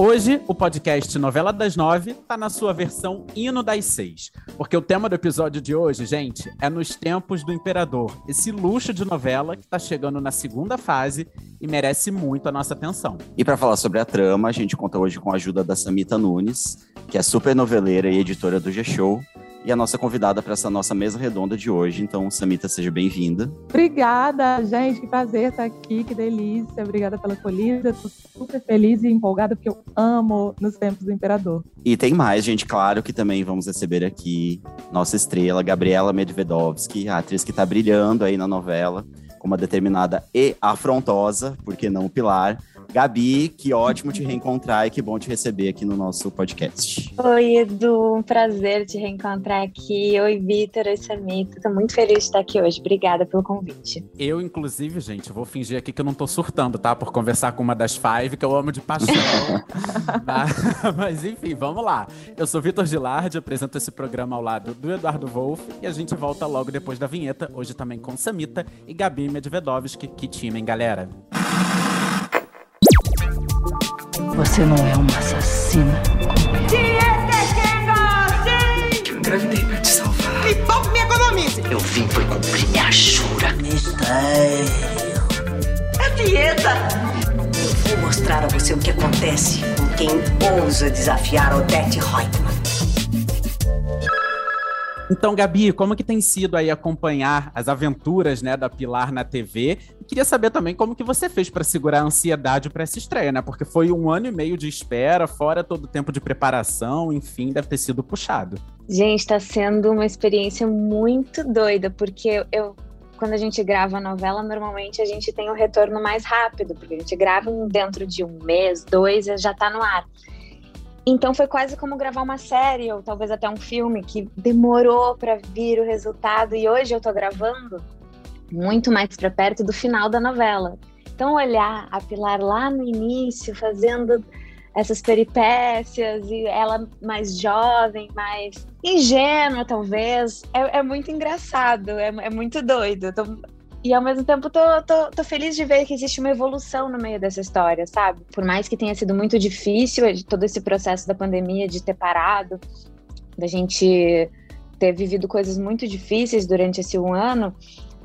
Hoje, o podcast Novela das Nove tá na sua versão Hino das Seis. Porque o tema do episódio de hoje, gente, é nos tempos do Imperador. Esse luxo de novela que tá chegando na segunda fase e merece muito a nossa atenção. E para falar sobre a trama, a gente conta hoje com a ajuda da Samita Nunes, que é super noveleira e editora do G-Show e a nossa convidada para essa nossa mesa redonda de hoje. Então, Samita, seja bem-vinda. Obrigada, gente. Que prazer estar aqui, que delícia. Obrigada pela acolhida. Estou super feliz e empolgada porque eu amo nos tempos do Imperador. E tem mais, gente. Claro que também vamos receber aqui nossa estrela, Gabriela Medvedovsky, a atriz que está brilhando aí na novela com uma determinada e afrontosa, porque não pilar, Gabi, que ótimo te reencontrar e que bom te receber aqui no nosso podcast. Oi, Edu, um prazer te reencontrar aqui. Oi, Vitor, oi, Samita. Tô muito feliz de estar aqui hoje. Obrigada pelo convite. Eu, inclusive, gente, vou fingir aqui que eu não tô surtando, tá? Por conversar com uma das five que eu amo de paixão. mas, mas, enfim, vamos lá. Eu sou Vitor Gilardi, apresento esse programa ao lado do Eduardo Wolff e a gente volta logo depois da vinheta, hoje também com Samita e Gabi Medvedovski. Que time, hein, galera? Você não é uma assassina como eu. Eu engravidei pra te salvar. E pouco me economize. Eu vim por cumprir minha jura. Mistério. É dieta. Eu vou mostrar a você o que acontece com quem ousa desafiar Odette Reutemann. Então, Gabi, como que tem sido aí acompanhar as aventuras, né, da Pilar na TV? Queria saber também como que você fez para segurar a ansiedade para essa estreia, né? Porque foi um ano e meio de espera, fora todo o tempo de preparação, enfim, deve ter sido puxado. Gente, está sendo uma experiência muito doida, porque eu quando a gente grava a novela, normalmente a gente tem o um retorno mais rápido, porque a gente grava dentro de um mês, dois, já está no ar. Então foi quase como gravar uma série ou talvez até um filme que demorou para vir o resultado e hoje eu tô gravando muito mais para perto do final da novela. Então olhar a Pilar lá no início fazendo essas peripécias e ela mais jovem, mais ingênua talvez, é, é muito engraçado, é, é muito doido. E ao mesmo tempo tô, tô, tô, feliz de ver que existe uma evolução no meio dessa história, sabe? Por mais que tenha sido muito difícil todo esse processo da pandemia, de ter parado, da gente ter vivido coisas muito difíceis durante esse um ano,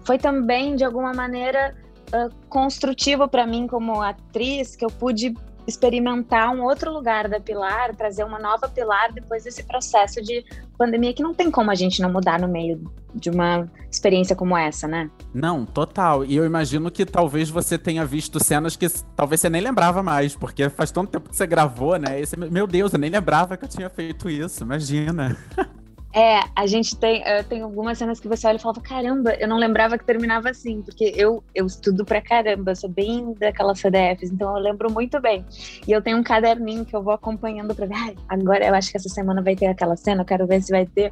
foi também, de alguma maneira, uh, construtivo para mim como atriz, que eu pude experimentar um outro lugar da Pilar, trazer uma nova Pilar depois desse processo de pandemia que não tem como a gente não mudar no meio de uma experiência como essa, né? Não, total. E eu imagino que talvez você tenha visto cenas que talvez você nem lembrava mais, porque faz tanto tempo que você gravou, né? Esse, meu Deus, eu nem lembrava que eu tinha feito isso, imagina. É, a gente tem, tem algumas cenas que você olha e fala, caramba, eu não lembrava que terminava assim, porque eu, eu estudo pra caramba, sou bem daquelas CDFs, então eu lembro muito bem. E eu tenho um caderninho que eu vou acompanhando pra ver, ah, agora eu acho que essa semana vai ter aquela cena, eu quero ver se vai ter.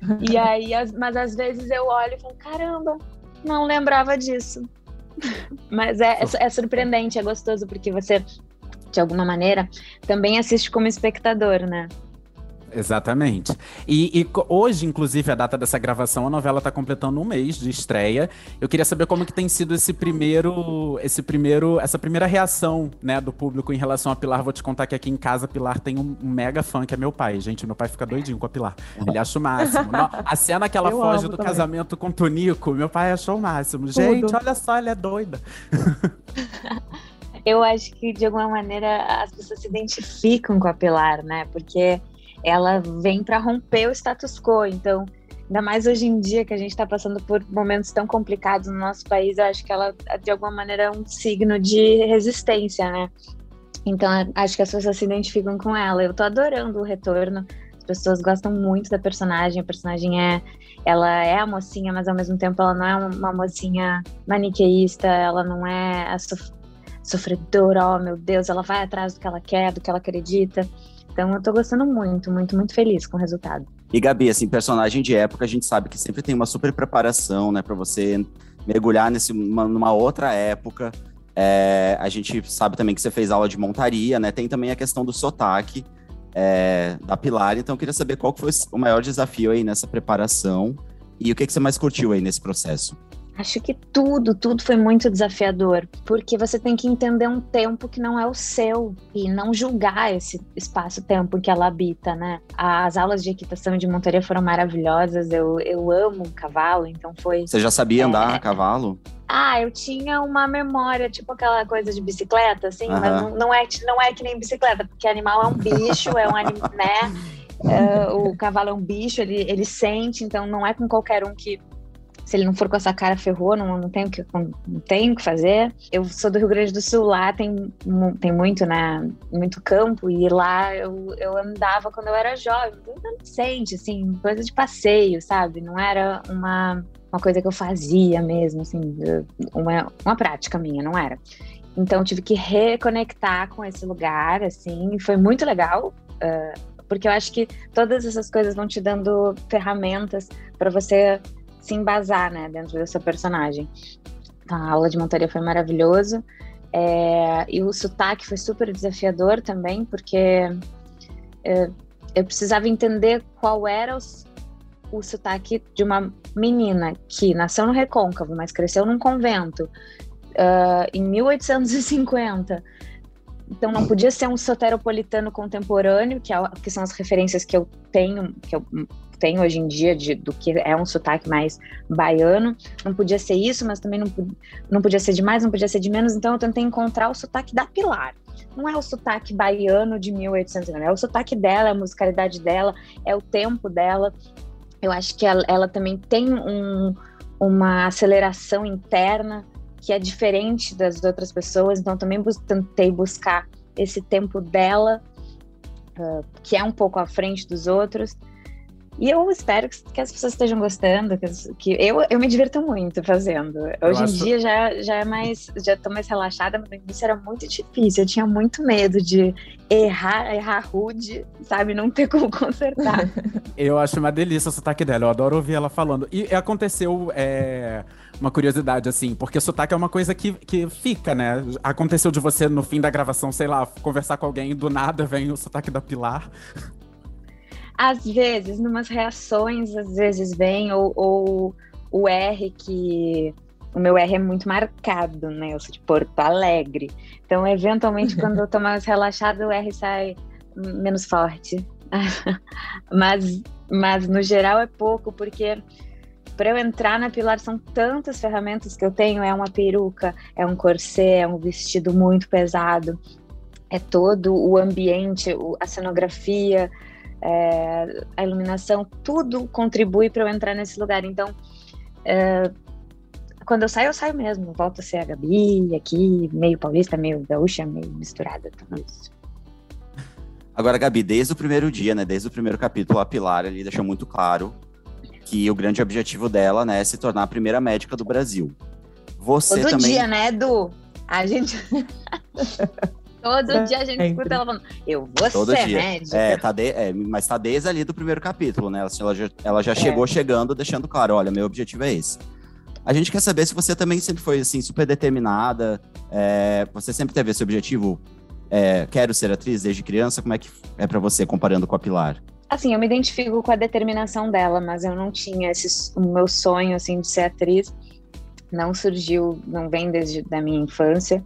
e aí, mas às vezes eu olho e falo, caramba, não lembrava disso. mas é, é, é surpreendente, é gostoso, porque você, de alguma maneira, também assiste como espectador, né? Exatamente. E, e, hoje, inclusive, a data dessa gravação, a novela está completando um mês de estreia. Eu queria saber como que tem sido esse primeiro, esse primeiro, essa primeira reação, né, do público em relação a Pilar. Vou te contar que aqui em casa Pilar tem um, mega fã que é meu pai. Gente, meu pai fica doidinho com a Pilar. Ele acha o máximo. a cena que ela Eu foge do também. casamento com o Tonico, meu pai achou o máximo. Tudo. Gente, olha só, ela é doida. Eu acho que de alguma maneira as pessoas se identificam com a Pilar, né? Porque ela vem para romper o status quo. Então, ainda mais hoje em dia que a gente está passando por momentos tão complicados no nosso país, eu acho que ela, de alguma maneira, é um signo de resistência, né? Então, acho que as pessoas se identificam com ela. Eu tô adorando o retorno. As pessoas gostam muito da personagem. A personagem é, ela é a mocinha, mas ao mesmo tempo ela não é uma mocinha maniqueísta. Ela não é a sof sofredora. Oh, meu Deus, ela vai atrás do que ela quer, do que ela acredita. Então eu tô gostando muito, muito, muito feliz com o resultado. E Gabi, assim, personagem de época, a gente sabe que sempre tem uma super preparação, né, para você mergulhar nesse, uma, numa outra época. É, a gente sabe também que você fez aula de montaria, né? Tem também a questão do sotaque é, da Pilar. Então, eu queria saber qual foi o maior desafio aí nessa preparação e o que, que você mais curtiu aí nesse processo. Acho que tudo, tudo foi muito desafiador, porque você tem que entender um tempo que não é o seu e não julgar esse espaço-tempo que ela habita, né? As aulas de equitação e de montaria foram maravilhosas, eu, eu amo cavalo, então foi. Você já sabia andar É. a cavalo? Ah, eu tinha uma memória, tipo aquela coisa de bicicleta, assim, mas Aham. não, não é, não é que nem bicicleta, porque animal é um bicho, é um animal, né? É, o cavalo é um bicho, ele, ele sente, então não é com qualquer um que se ele não for com essa cara ferrou, não, não tem o que não tem que fazer. Eu sou do Rio Grande do Sul, lá tem, tem muito, né, muito campo e lá eu, eu andava quando eu era jovem, adolescente, assim, coisa de passeio, sabe? Não era uma uma coisa que eu fazia mesmo, assim, uma, uma prática minha, não era. Então tive que reconectar com esse lugar, assim, foi muito legal, ah, porque eu acho que todas essas coisas vão te dando ferramentas para você se embasar, né, dentro seu personagem. Então, a aula de montaria foi maravilhoso. É, e o sotaque foi super desafiador também, porque é, eu precisava entender qual era os- o sotaque de uma menina que nasceu no Recôncavo, mas cresceu num convento ah, em 1850. Então não podia ser um soteropolitano contemporâneo, que, é, o- que são as referências que eu tenho, que eu tenho hoje em dia de, do que é um sotaque mais baiano. Não podia ser isso, mas também não, não podia ser de mais, não podia ser de menos. Então eu tentei encontrar o sotaque da Pilar. Não é o sotaque baiano de 1850, é o sotaque dela, é a musicalidade dela, é o tempo dela. Eu acho que ela, ela também tem um, uma aceleração interna que é diferente das outras pessoas, então também bus tentei buscar esse tempo dela, uh, que é um pouco à frente dos outros. E eu espero que, que as pessoas estejam gostando, que, que eu, eu me divirto muito fazendo. Hoje em dia já, já é mais, já tô mais relaxada, mas no início era muito difícil. Eu tinha muito medo de errar, errar rude, sabe, não ter como consertar. Eu acho uma delícia o sotaque dela, eu adoro ouvir ela falando. E aconteceu é, uma curiosidade, assim, porque sotaque é uma coisa que, que fica, né? Aconteceu de você, no fim da gravação, sei lá, conversar com alguém e do nada vem o sotaque da Pilar. Às vezes, numas reações, às vezes vem, ou, ou o R que. O meu R é muito marcado, né? Eu sou de Porto Alegre. Então, eventualmente, quando eu tô mais relaxada, o R sai menos forte. mas, mas, no geral, é pouco, porque para eu entrar na Pilar são tantas ferramentas que eu tenho. É uma peruca, é um corset, é um vestido muito pesado, é todo o ambiente, a cenografia, é, a iluminação, tudo contribui para eu entrar nesse lugar. Então, é, quando eu saio, eu saio mesmo. Volto a ser a Gabi aqui, meio paulista, meio gaúcha, meio misturada, tudo isso. Agora, Gabi, desde o primeiro dia, né? Desde o primeiro capítulo, a Pilar ali deixou muito claro que o grande objetivo dela, né, é se tornar a primeira médica do Brasil. Você Todo também. dia, né, Edu? A gente. Todo dia a gente escuta ela falando, eu vou Todo ser dia. médica. É, tá de- é, mas tá desde ali do primeiro capítulo, né? Ela já, ela já chegou chegando, deixando claro, olha, meu objetivo é esse. A gente quer saber se você também sempre foi, assim, super determinada, é, você sempre teve esse objetivo, é, quero ser atriz desde criança, como é que é pra você, comparando com a Pilar? Assim, eu me identifico com a determinação dela, mas eu não tinha esse, o meu sonho, assim, de ser atriz. Não surgiu, não vem desde da minha infância.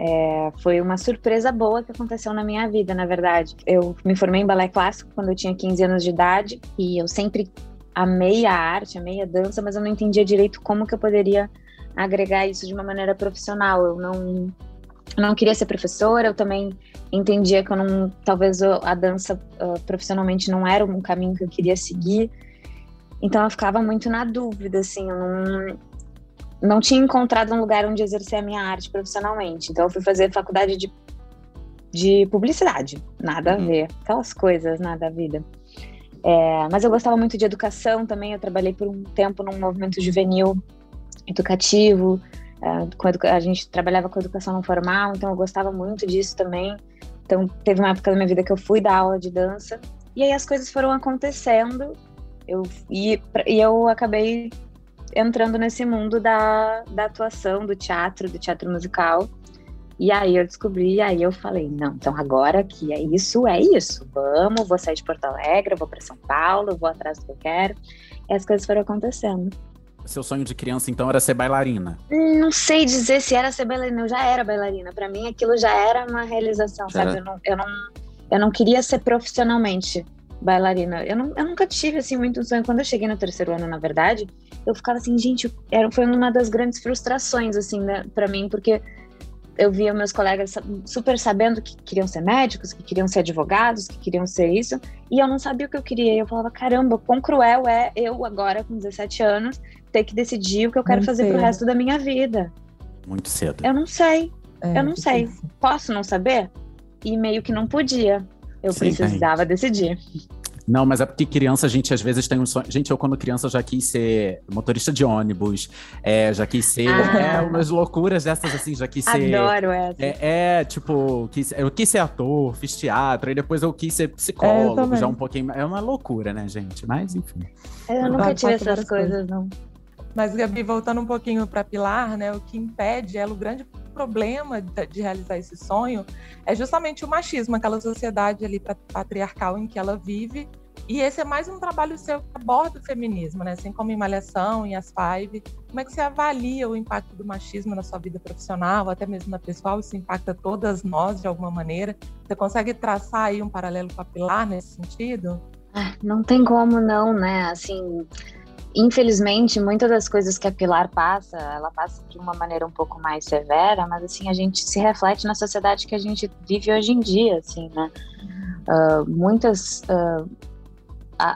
É, foi uma surpresa boa que aconteceu na minha vida, na verdade. Eu me formei em balé clássico quando eu tinha 15 anos de idade e eu sempre amei a arte, amei a dança, mas eu não entendia direito como que eu poderia agregar isso de uma maneira profissional. Eu não, não queria ser professora, eu também entendia que eu não, talvez a dança ah, profissionalmente não era um caminho que eu queria seguir. Então eu ficava muito na dúvida, assim, eu não, não tinha encontrado um lugar onde exercer a minha arte profissionalmente. Então eu fui fazer faculdade de, de publicidade, nada a Uhum. ver, aquelas coisas, nada a vida. É, mas eu gostava muito de educação também, eu trabalhei por um tempo num movimento juvenil educativo, é, a gente trabalhava com educação não formal, então eu gostava muito disso também. Então teve uma época da minha vida que eu fui dar aula de dança, e aí as coisas foram acontecendo, eu, e, e eu acabei entrando nesse mundo da, da atuação, do teatro, do teatro musical. E aí eu descobri, e aí eu falei, não, então agora que é isso, é isso. Vamos, vou sair de Porto Alegre, vou para São Paulo, vou atrás do que eu quero. E as coisas foram acontecendo. seu sonho de criança, então, era ser bailarina? Não sei dizer se era ser bailarina, eu já era bailarina. Para mim, aquilo já era uma realização, Já sabe? Eu não, eu, não, eu não queria ser profissionalmente bailarina. Eu, não, eu nunca tive, assim, muito sonho. Quando eu cheguei no terceiro ano, na verdade, eu ficava assim, gente, era, foi uma das grandes frustrações, assim, né, para mim, porque eu via meus colegas super sabendo que queriam ser médicos, que queriam ser advogados, que queriam ser isso, e eu não sabia o que eu queria. E eu falava, caramba, quão cruel é eu agora, com 17 anos, ter que decidir o que eu quero Muito fazer pro cedo. resto da minha vida. Muito cedo. Eu não sei. É, Eu não sei. difícil. Posso não saber? E meio que não podia. Eu Sim, precisava decidir. Não, mas é porque criança, a gente às vezes tem um sonho. Gente, eu quando criança já quis ser motorista de ônibus, é, já quis ser. Ah. É, umas loucuras dessas assim, já quis ser. Adoro essa. É, é, tipo, quis- eu quis ser ator, fiz teatro, e depois eu quis ser psicólogo, também. já um pouquinho. É uma loucura, né, gente? Mas, enfim. Eu nunca tive essas coisas, não. Mas, Gabi, voltando um pouquinho para Pilar, né, o que impede ela, o grande problema de, de realizar esse sonho é justamente o machismo, aquela sociedade ali pa- patriarcal em que ela vive. E esse é mais um trabalho seu que aborda o feminismo, né? Assim como em Malhação e as Five. Como é que você avalia o impacto do machismo na sua vida profissional, até mesmo na pessoal? Isso impacta todas nós de alguma maneira? Você consegue traçar aí um paralelo com a Pilar nesse sentido? Ah, Não tem como não, né? Assim, infelizmente, muitas das coisas que a Pilar passa, ela passa de uma maneira um pouco mais severa, mas assim, a gente se reflete na sociedade que a gente vive hoje em dia, assim, né? Ah, muitas... a-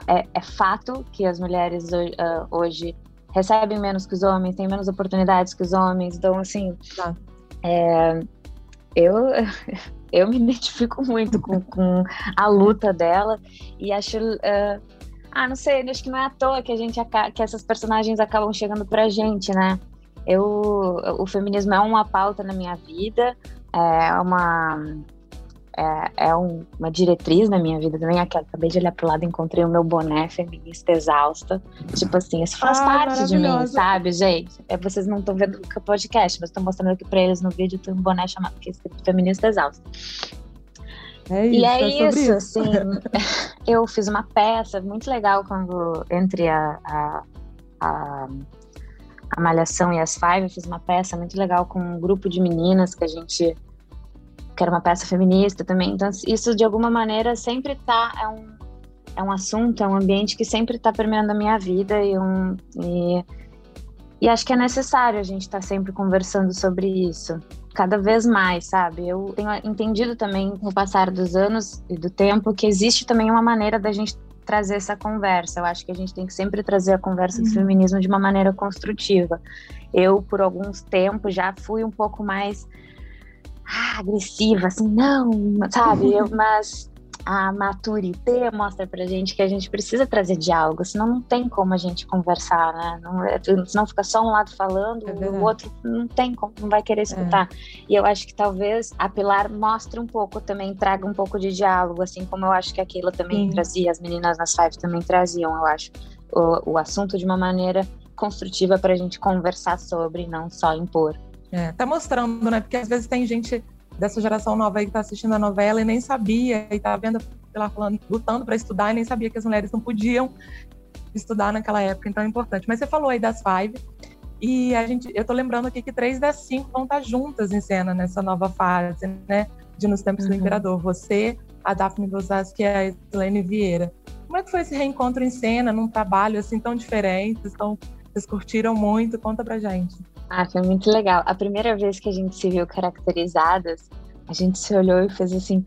é, é fato que as mulheres ho- ah, hoje recebem menos que os homens, têm menos oportunidades que os homens, então, assim... Tá. é, eu... Eu me identifico muito com, com a luta dela e acho ah, ah, não sei, acho que não é à toa que a gente que essas personagens acabam chegando pra gente, né? Eu, o feminismo é uma pauta na minha vida, é uma é, é um- uma diretriz na minha vida também. Aqui, acabei de olhar pro lado e encontrei o meu boné feminista exausta. Tipo assim, isso faz Ai, parte de mim, sabe, gente? É, vocês não estão vendo o podcast, mas estou mostrando aqui pra eles no vídeo. Tem um boné chamado que é feminista exausta. É isso, E é, sobre isso, assim. eu fiz uma peça muito legal quando entre a, a, a, a Malhação e as Five, eu fiz uma peça muito legal com um grupo de meninas que a gente que era uma peça feminista também. Então, isso de alguma maneira sempre tá é um é um assunto, é um ambiente que sempre está permeando a minha vida e um e, e acho que é necessário a gente estar sempre conversando sobre isso cada vez mais, sabe? Eu tenho entendido também com o passar dos anos e do tempo que existe também uma maneira da gente trazer essa conversa. Eu acho que a gente tem que sempre trazer a conversa do Uhum. feminismo de uma maneira construtiva. Eu, por alguns tempos, já fui um pouco mais ah, agressiva, assim, não, sabe? Eu, mas a maturité mostra pra gente que a gente precisa trazer diálogo, senão não tem como a gente conversar, né? Não, é- senão fica só um lado falando É o outro não tem como, não vai querer escutar. E eu acho que talvez a Pilar mostre um pouco também, traga um pouco de diálogo, assim como eu acho que a Keila também Sim. trazia, as meninas nas Five também traziam, eu acho, o, o assunto de uma maneira construtiva pra gente conversar sobre, não só impor. É, tá mostrando, né? Porque às vezes tem gente dessa geração nova aí que tá assistindo a novela e nem sabia, e tá vendo ela falando, lutando para estudar e nem sabia que as mulheres não podiam estudar naquela época, então é importante. Mas você falou aí das Five, e a gente, eu tô lembrando aqui que três das cinco vão estar juntas em cena nessa nova fase, né? De Nos Tempos do Uhum. Imperador. Você, a Daphne Bozaski e a Helene Vieira. Como é que foi esse reencontro em cena, num trabalho assim tão diferente? Vocês, tão, vocês curtiram muito? Conta pra gente. Ah, foi muito legal. A primeira vez que a gente se viu caracterizadas, a gente se olhou e fez assim: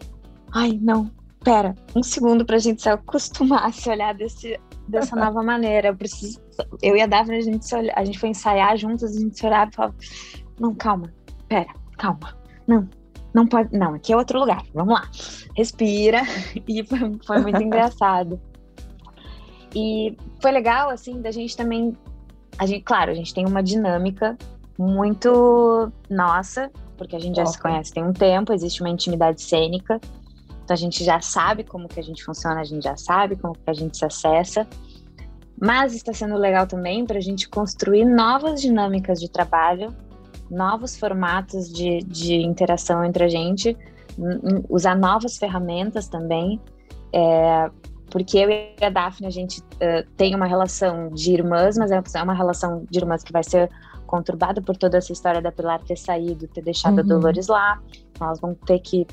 ai, não, pera, um segundo pra gente se acostumar a se olhar desse, dessa nova maneira. Eu preciso. Eu e a Daphne, a gente, se a gente foi ensaiar juntas, a gente se olhava e falava: não, calma, pera, calma, não. Não pode, não, aqui é outro lugar. Vamos lá. Respira. E foi, foi muito engraçado. E foi legal, assim, da gente também a gente, claro, a gente tem uma dinâmica muito nossa, porque a gente já se Ok. conhece tem um tempo, existe uma intimidade cênica, então a gente já sabe como que a gente funciona, a gente já sabe como que a gente se acessa, mas está sendo legal também para a gente construir novas dinâmicas de trabalho, novos formatos de, de interação entre a gente, usar novas ferramentas também, é, porque eu e a Daphne, a gente uh, tem uma relação de irmãs, mas é uma relação de irmãs que vai ser conturbada por toda essa história da Pilar ter saído, ter deixado uhum. a Dolores lá. Nós vamos ter que.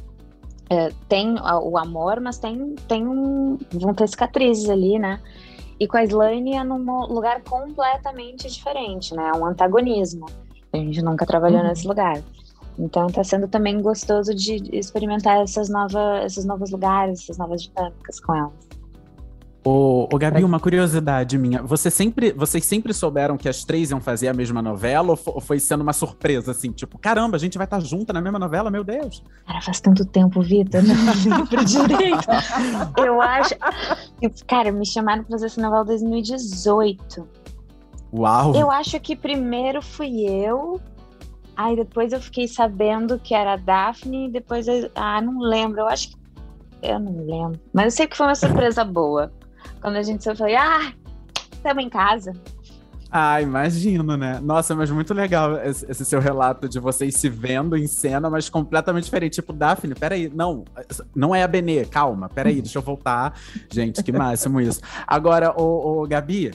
Uh, tem o amor, mas tem, tem um. vão ter cicatrizes ali, né? E com a Slane é num lugar completamente diferente, né? Um antagonismo. A gente nunca trabalhou uhum. nesse lugar. Então está sendo também gostoso de experimentar essas novas, esses novos lugares, essas novas dinâmicas com elas. Ô, ô Gabi, uma curiosidade minha. Você sempre, vocês sempre souberam que as três iam fazer a mesma novela ou foi sendo uma surpresa, assim? Tipo, caramba, a gente vai estar tá junta na mesma novela, meu Deus. Cara, faz tanto tempo, Vitor, não lembro direito. Eu acho... Cara, me chamaram pra fazer essa novela em 2018. Uau! Eu acho que primeiro fui eu, aí depois eu fiquei sabendo que era a Daphne, depois eu... Ah, não lembro, eu acho que... Eu não lembro. Mas eu sei que foi uma surpresa boa. Quando a gente eu falei, ah, estamos em casa. Ah, imagino, né? Nossa, mas muito legal esse, esse, seu relato de vocês se vendo em cena, mas completamente diferente. Tipo, Daphne, peraí, não, não é a Benê, calma, peraí, deixa eu voltar. Gente, que máximo isso. Agora, o Gabi,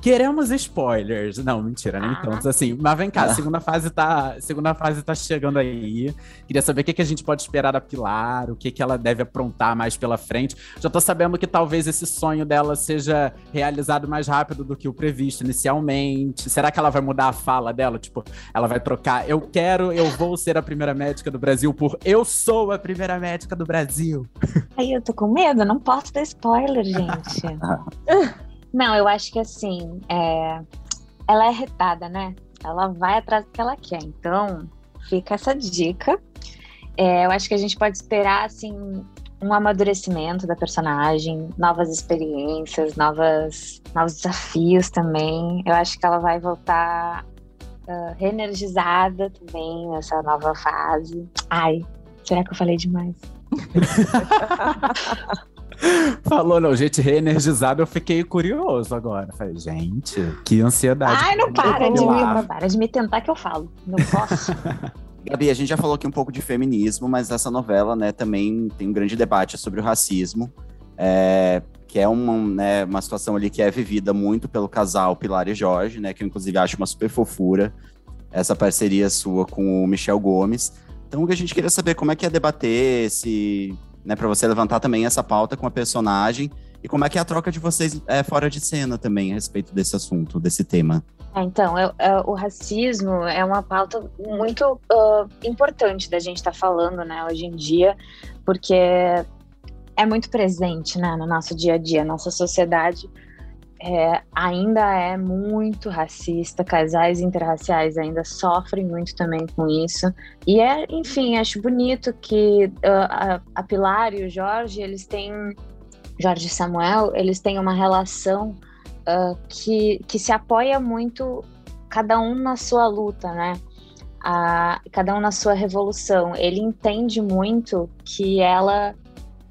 Queremos spoilers. Não, mentira, nem ah. tantos assim. Mas vem cá, a ah. segunda fase tá, segunda fase tá chegando aí. Queria saber o que, que a gente pode esperar da Pilar, o que, que ela deve aprontar mais pela frente. Já tô sabendo que talvez esse sonho dela seja realizado mais rápido do que o previsto inicialmente. Será que ela vai mudar a fala dela? Tipo, ela vai trocar eu quero, eu vou ser a primeira médica do Brasil por eu sou a primeira médica do Brasil. Aí eu tô com medo, não posso dar spoiler, gente. Não, eu acho que assim, é... ela é retada, né? Ela vai atrás do que ela quer. Então, fica essa dica. É, eu acho que a gente pode esperar, assim, um amadurecimento da personagem, novas experiências, novas, novos desafios também. Eu acho que ela vai voltar uh, reenergizada também nessa nova fase. Ai, será que eu falei demais? Falou, não, gente reenergizada, eu fiquei curioso agora. Falei, gente, que ansiedade. Ai, não para de, me, para de me tentar que eu falo. Não posso. Gabi, a gente já falou aqui um pouco de feminismo, mas essa novela, né, também tem um grande debate sobre o racismo, é, que é uma, né, uma situação ali que é vivida muito pelo casal Pilar e Jorge, né, que eu inclusive acho uma super fofura, essa parceria sua com o Michel Gomes. Então, a gente queria saber como é que é debater esse né, para você levantar também essa pauta com a personagem e como é que é a troca de vocês é, fora de cena também a respeito desse assunto, desse tema. É, então, é, é, o racismo é uma pauta muito uh, importante da gente estar tá falando, né, hoje em dia, porque é muito presente, né, no nosso dia a dia, nossa sociedade é, ainda é muito racista, casais interraciais ainda sofrem muito também com isso. E é, enfim, acho bonito que uh, a, a, Pilar e o Jorge, eles têm, Jorge e Samuel, eles têm uma relação uh, que, que se apoia muito, cada um na sua luta, né? A, cada um na sua revolução. Ele entende muito que ela,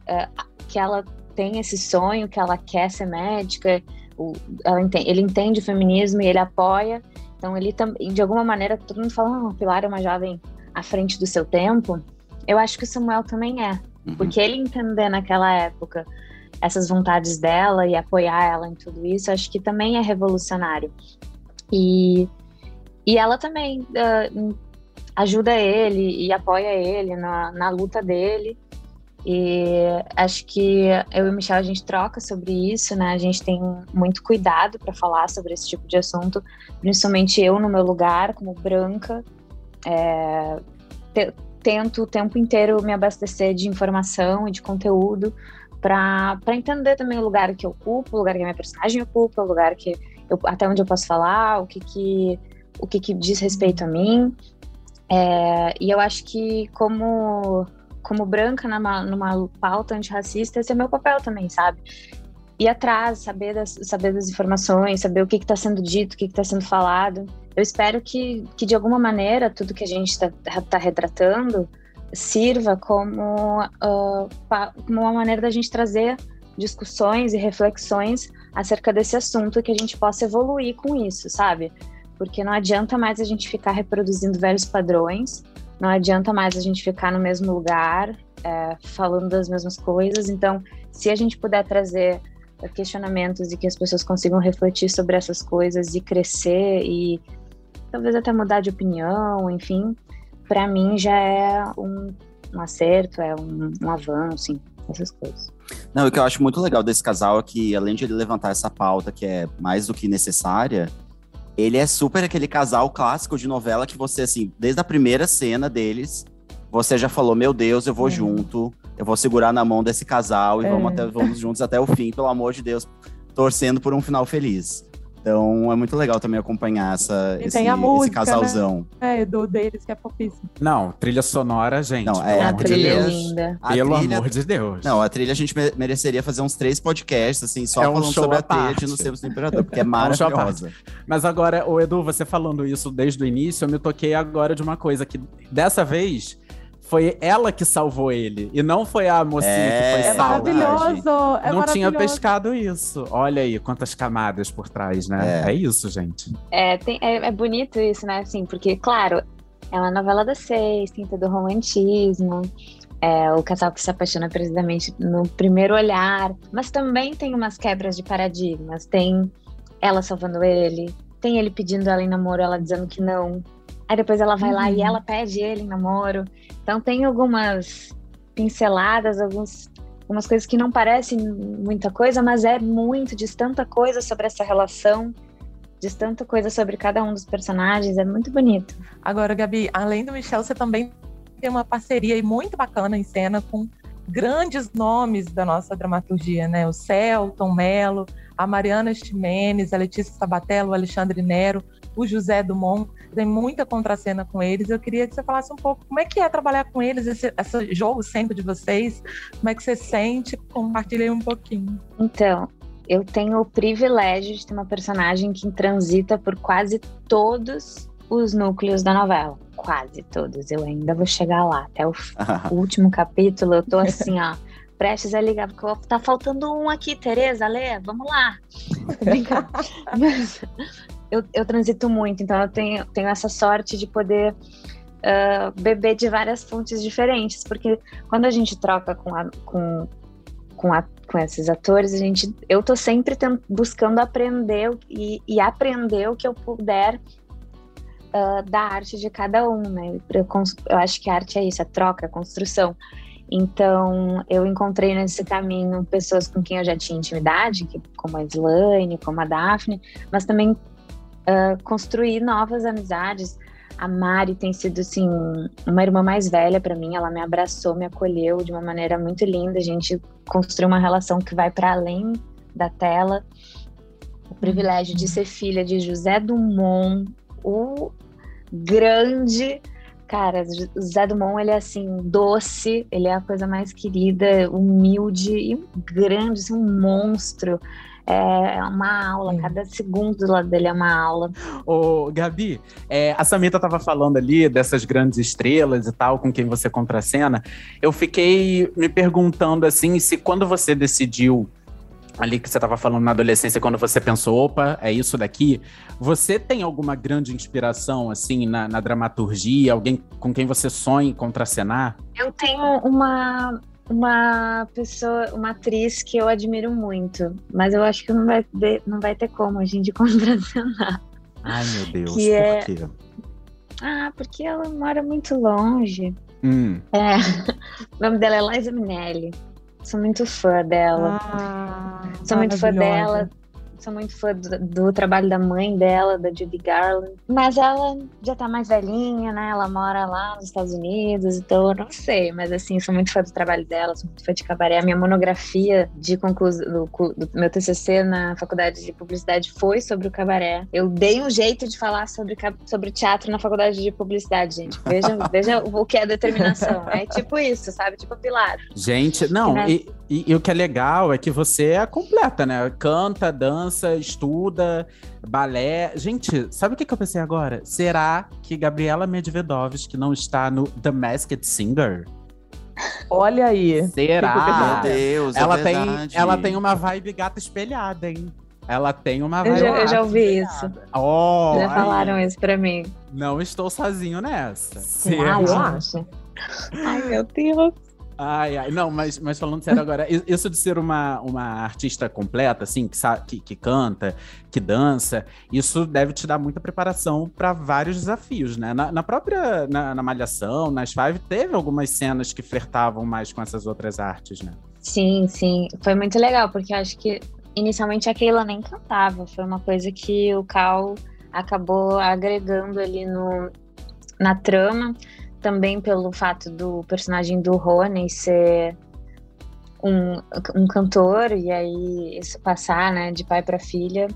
uh, que ela tem esse sonho, que ela quer ser médica, o, entende, ele entende o feminismo e ele apoia. Então, ele também, de alguma maneira, todo mundo fala, oh, Pilar é uma jovem à frente do seu tempo. Eu acho que o Samuel também é. Uhum. Porque ele entender naquela época essas vontades dela e apoiar ela em tudo isso, acho que também é revolucionário. E, e ela também uh, ajuda ele e apoia ele na, na luta dele. E acho que eu e o Michel a gente troca sobre isso, né? A gente tem muito cuidado para falar sobre esse tipo de assunto, principalmente eu no meu lugar como branca, é, tento o tempo inteiro me abastecer de informação e de conteúdo para entender também o lugar que eu ocupo, o lugar que a minha personagem ocupa, o lugar que eu, até onde eu posso falar, o que que o que, que diz respeito a mim. É, e eu acho que como como branca numa, numa pauta antirracista, esse é meu papel também, sabe? Ir atrás, saber das, saber das informações, saber o que está sendo dito, o que está sendo falado. Eu espero que, que, de alguma maneira, tudo que a gente está tá retratando sirva como, uh, como uma maneira da gente trazer discussões e reflexões acerca desse assunto que a gente possa evoluir com isso, sabe? Porque não adianta mais a gente ficar reproduzindo velhos padrões não adianta mais a gente ficar no mesmo lugar, é, falando das mesmas coisas. Então, se a gente puder trazer questionamentos e que as pessoas consigam refletir sobre essas coisas e crescer e talvez até mudar de opinião, enfim, para mim já é um, um acerto, é um, um avanço, assim, essas coisas. Não, o que eu acho muito legal desse casal é que, além de ele levantar essa pauta que é mais do que necessária, ele é super aquele casal clássico de novela que você, assim, desde a primeira cena deles, você já falou: Meu Deus, eu vou É. junto, eu vou segurar na mão desse casal e É. vamos, até, vamos juntos até o fim, pelo amor de Deus, torcendo por um final feliz. Então é muito legal também acompanhar essa, E esse, tem a esse música, casalzão. É, do deles, que é fofíssimo. Não, trilha sonora, gente. Não, pelo é, a amor de trilha é Deus. linda. A Pelo trilha- amor de Deus. Não, a trilha a gente me- mereceria fazer uns três podcasts, assim, só É um falando sobre a trilha de Nos Tempos do Imperador, porque é um show à maravilhosa. Mas agora, o Edu, você falando isso desde o início, eu me toquei agora de uma coisa que dessa vez foi ela que salvou ele e não foi a mocinha É, que É foi salva. maravilhoso! É não tinha maravilhoso. pescado isso. Olha aí quantas camadas por trás, né? É. É, isso, gente. É, tem- é, é bonito isso, né? Assim, porque, claro, é uma novela das seis, tem todo o romantismo, é o casal que se apaixona perdidamente no primeiro olhar, mas também tem umas quebras de paradigmas. Tem ela salvando ele, tem ele pedindo ela em namoro, ela dizendo que não. Aí depois ela vai lá e Uhum. ela pede ele namoro. Então tem algumas pinceladas, alguns, algumas coisas que não parecem muita coisa, mas é muito, diz tanta coisa sobre essa relação diz tanta coisa sobre cada um dos personagens, é muito bonito. Agora, Gabi, além do Michel, você também tem uma parceria muito bacana em cena com grandes nomes da nossa dramaturgia, né? O Celton Mello, a Mariana Ximenes, a Letícia Sabatello, o Alexandre Nero, o José Dumont. Tem muita contracena com eles. Eu queria que você falasse um pouco como é que é trabalhar com eles, esse, esse jogo sempre de vocês, como é que você sente, compartilha aí um pouquinho. Então, eu tenho o privilégio de ter uma personagem que transita por quase todos os núcleos da novela. Quase todos. Eu ainda vou chegar lá. Até o, último capítulo, eu tô assim, ó. Prestes a ligar, porque eu- tá faltando um aqui, Tereza, Lê, vamos lá. Mas eu, eu transito muito, então eu tenho, tenho essa sorte de poder ah, beber de várias fontes diferentes, porque quando a gente troca com, a, com, com, a, com esses atores, a gente, eu tô sempre tent- buscando aprender e, e aprender o que eu puder ah, da arte de cada um, né? Eu, eu acho que a arte é isso, a troca, a construção. Então, eu encontrei nesse caminho pessoas com quem eu já tinha intimidade, que, como a Slane, como a Daphne, mas também ah, construir novas amizades. A Mari tem sido, assim, uma irmã mais velha para mim. Ela me abraçou, me acolheu de uma maneira muito linda. A gente construiu uma relação que vai para além da tela. O privilégio de ser filha de José Dumont, o grande. Cara, José Dumont, ele é assim, doce, ele é a coisa mais querida, humilde e grande, assim, um monstro. É uma aula, cada segundo do lado dele é uma aula. Ô, Gabi, é, a Samita tava falando ali dessas grandes estrelas e tal, com quem você contracena. Eu fiquei me perguntando assim, se quando você decidiu ali que você tava falando na adolescência, quando você pensou, opa, é isso daqui, você tem alguma grande inspiração, assim, na, na dramaturgia? Alguém com quem você sonha em contracenar? Eu tenho uma, uma pessoa, uma atriz que eu admiro muito, mas eu acho que não vai, ter- não vai ter como a gente contracenar. Ai, meu Deus, Que é- por quê? Ah, porque ela mora muito longe. Hum, É, o nome dela é Liza Minelli. Sou muito fã dela. Ah, Sou muito fã dela. Sou muito fã do, do trabalho da mãe dela, da Judy Garland. Mas ela já tá mais velhinha, né? Ela mora lá nos Estados Unidos, então eu não sei. Mas assim, sou muito fã do trabalho dela, sou muito fã de cabaré. A minha monografia de conclusão do, do meu TCC na faculdade de publicidade foi sobre o cabaré. Eu dei um jeito de falar sobre, sobre teatro na faculdade de publicidade, gente. Veja, veja o que é determinação. É tipo isso, sabe? Tipo Pilar. Gente, não, e, e- e o que é legal é que você é completa, né? Canta, dança, estuda, balé. Gente, sabe o que, que eu pensei agora? Será que Gabriela Medvedovski não está no The Masked Singer? Olha aí. Será? Meu Deus, ela, é tem, verdade. ela tem uma vibe gata espelhada, hein? Ela tem uma Eu vibe já, eu já ouvi isso. espelhada. Oh, Já aí, falaram isso pra mim. Não estou sozinho nessa. Ah, Será? eu gente. Ai, meu Deus. Ai, ai, não, mas, mas falando sério agora, isso de ser uma, uma artista completa, assim, que, que, que canta, que dança, isso deve te dar muita preparação para vários desafios, né? Na, na própria, na, na Malhação, nas Five, teve algumas cenas que flertavam mais com essas outras artes, né? Sim, sim. Foi muito legal, porque acho que inicialmente a Keila nem cantava. Foi uma coisa que o Cal acabou agregando ali no, na trama. Também pelo fato do personagem do Rony ser um, um cantor, e aí isso passar né, de pai para filha.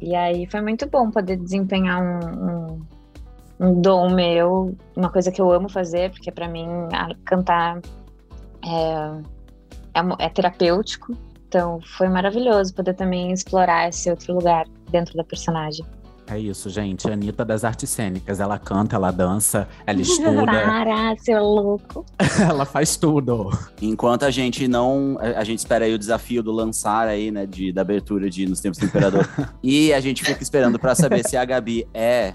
E aí foi muito bom poder desempenhar um, um, um dom meu, uma coisa que eu amo fazer, porque para mim cantar é, é, é terapêutico. Então foi maravilhoso poder também explorar esse outro lugar dentro da personagem. É isso, gente. A Anitta das artes cênicas. Ela canta, ela dança, ela estuda, Para, seu louco. ela faz tudo. Enquanto a gente não. A, gente espera aí o desafio do lançar aí, né? De, da abertura de Nos Tempos do Imperador. e a gente fica esperando pra saber se a Gabi é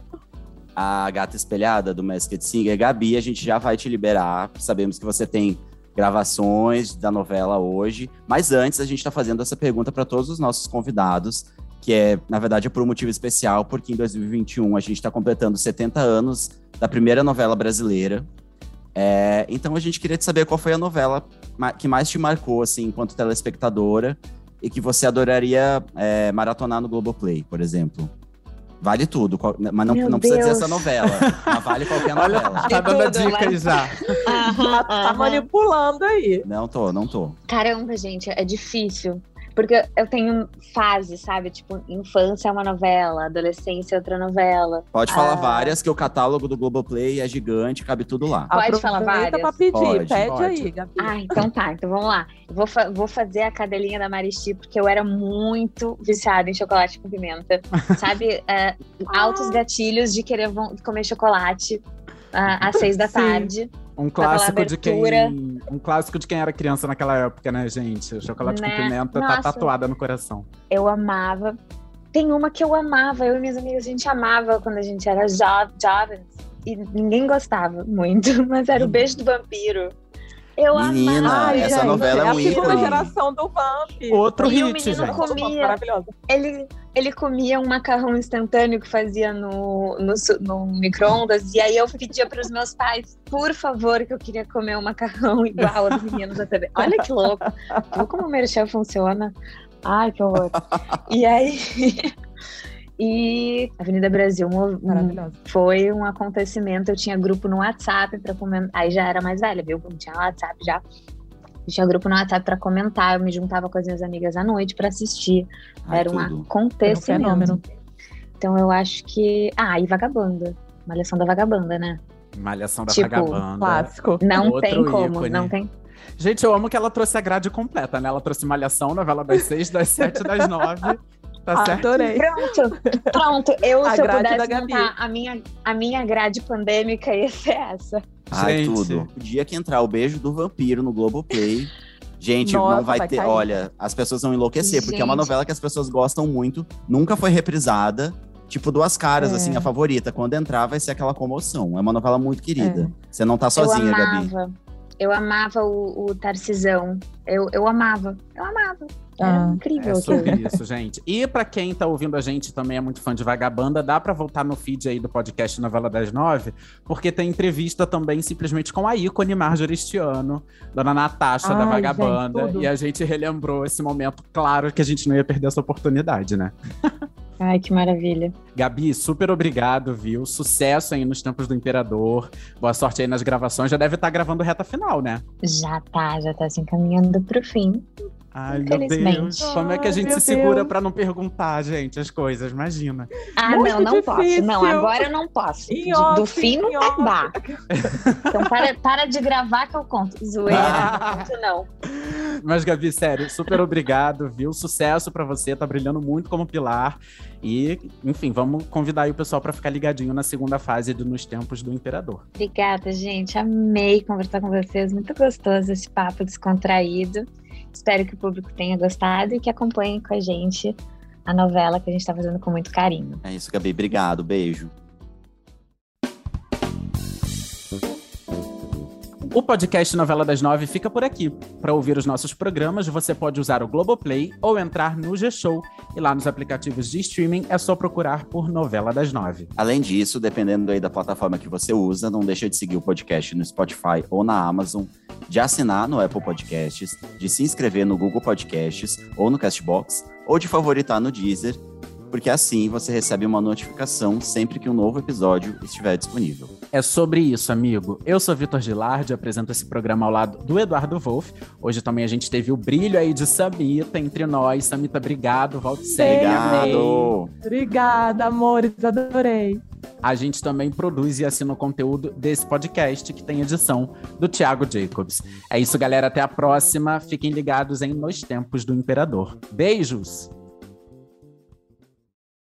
a gata espelhada do Masked Singer. Gabi, a gente já vai te liberar. Sabemos que você tem gravações da novela hoje. Mas antes, a gente tá fazendo essa pergunta para todos os nossos convidados. Que é, na verdade, é por um motivo especial, porque em 2021 a gente está completando 70 anos da primeira novela brasileira. É, então a gente queria te saber qual foi a novela que mais te marcou, assim, enquanto telespectadora, e que você adoraria é, maratonar no Globoplay, por exemplo. Vale tudo, qual- mas não, Meu não precisa dizer essa novela. mas vale qualquer Olha, novela. tá dando dica aí já. Tá, tá manipulando aí. Não tô, não tô. Caramba, gente, é difícil. Porque eu tenho fase, sabe? Tipo, infância é uma novela, adolescência é outra novela. Pode falar Ah. várias, que o catálogo do Globoplay é gigante, cabe tudo lá. Pode falar várias? pra pedir, Pode, pede pode. aí, Gabi. Ah, então tá, então vamos lá. Eu vou, fa- vou fazer a cadelinha da Maristi, porque eu era muito viciada em chocolate com pimenta. Sabe? É, altos gatilhos de querer comer chocolate ah, às seis da Sim. Um clássico de quem. Um clássico de quem era criança naquela época, né, gente? O chocolate Né? com pimenta tá Nossa. tatuada no coração. Eu amava. Tem uma que eu amava, eu e minhas amigas, a gente amava quando a gente era jo jovens. E ninguém gostava muito, mas era o beijo do vampiro. Eu Menina, amava. Ai, essa gente, novela é é um a segunda ícone. geração do Vamp. Outro E o hit, menino gente. com- comia. Maravilhosa. Ele, ele comia um macarrão instantâneo que fazia no, no, no micro-ondas, e aí eu pedia para os meus pais, por favor, que eu queria comer um macarrão igual aos meninos da TV. Olha que louco! Viu como o Merchel funciona? Ai, que horror! E aí. E Avenida Brasil Maravilhosa. foi um acontecimento. Eu tinha grupo no WhatsApp para comentar. Aí já era mais velha, viu? Não tinha WhatsApp já. Eu tinha grupo no WhatsApp para comentar. Eu me juntava com as minhas amigas à noite para assistir. Ai, Era um tudo. acontecimento. Era um. Então eu acho que. Ah, e Vagabanda. Malhação da Vagabanda, né? Malhação da Tipo, Vagabanda. Clássico. Não Outro tem como, ícone. não tem. Gente, eu amo que ela trouxe a grade completa, né? Ela trouxe Malhação, novela das seis, das sete, das nove. Tá certo? Adorei. Pronto, pronto. Eu, A se eu pudesse Gabi. montar a minha, a minha grade pandêmica, ia ser essa. Ai, Gente. tudo. O dia que entrar o beijo do vampiro no Globoplay. Gente, Nossa, não vai, vai ter. cair. Olha, as pessoas vão enlouquecer, porque é uma Gente. novela que as pessoas gostam muito, nunca foi reprisada. Tipo, duas caras, É. assim, a favorita. Quando entrar, vai ser aquela comoção. É uma novela muito querida. Você não tá sozinha, eu Gabi. Eu amava o, o Tarcisão. Eu, eu amava. Eu amava. Era Ah, incrível É aquilo. sobre isso, gente. E pra quem tá ouvindo a gente também é muito fã de Vagabanda, dá pra voltar no feed aí do podcast Novela das Nove, porque tem entrevista também simplesmente com a ícone Marjorie este ano, Dona Natasha da Ai, Vagabanda, gente, e a gente relembrou esse momento. Claro que a gente não ia perder essa oportunidade, né? Ai, que maravilha. Gabi, super obrigado, viu? Sucesso aí nos Tempos do Imperador. Boa sorte aí nas gravações. Já deve estar gravando reta final, né? Já tá, já tá se encaminhando pro fim. Ai, meu Deus. Como é que a gente se segura Deus. pra não perguntar, gente, as coisas? Imagina. Ah, Muito não, não posso. difícil. Não, agora eu não posso. De- do fim não vai dar. Então para, para de gravar que eu conto. Zoeira, Ah. não conto não. Mas, Gabi, sério, super obrigado, viu? Sucesso pra você, tá brilhando muito como pilar. E, enfim, vamos convidar aí o pessoal pra ficar ligadinho na segunda fase do Nos Tempos do Imperador. Obrigada, gente. Amei conversar com vocês. Muito gostoso esse papo descontraído. Espero que o público tenha gostado e que acompanhem com a gente a novela que a gente está fazendo com muito carinho. É isso, Gabi. Obrigado. Beijo. O podcast Novela das Nove fica por aqui. Para ouvir os nossos programas, você pode usar o Globoplay ou entrar no G-Show. E lá nos aplicativos de streaming é só procurar por Novela das Nove. Além disso, dependendo aí da plataforma que você usa, não deixa de seguir o podcast no Spotify ou na Amazon, de assinar no Apple Podcasts, de se inscrever no Google Podcasts ou no Castbox, ou de favoritar no Deezer porque assim você recebe uma notificação sempre que um novo episódio estiver disponível. É sobre isso, amigo. Eu sou Vitor Gilardi, apresento esse programa ao lado do Eduardo Wolff. Hoje também a gente teve o brilho aí de Samita entre nós. Samita, obrigado, volte sempre. Obrigado! Obrigada, amores, adorei. A gente também produz e assina o conteúdo desse podcast, que tem edição do Thiago Jacobs. É isso, galera. Até a próxima. Fiquem ligados em Nos Tempos do Imperador. Beijos!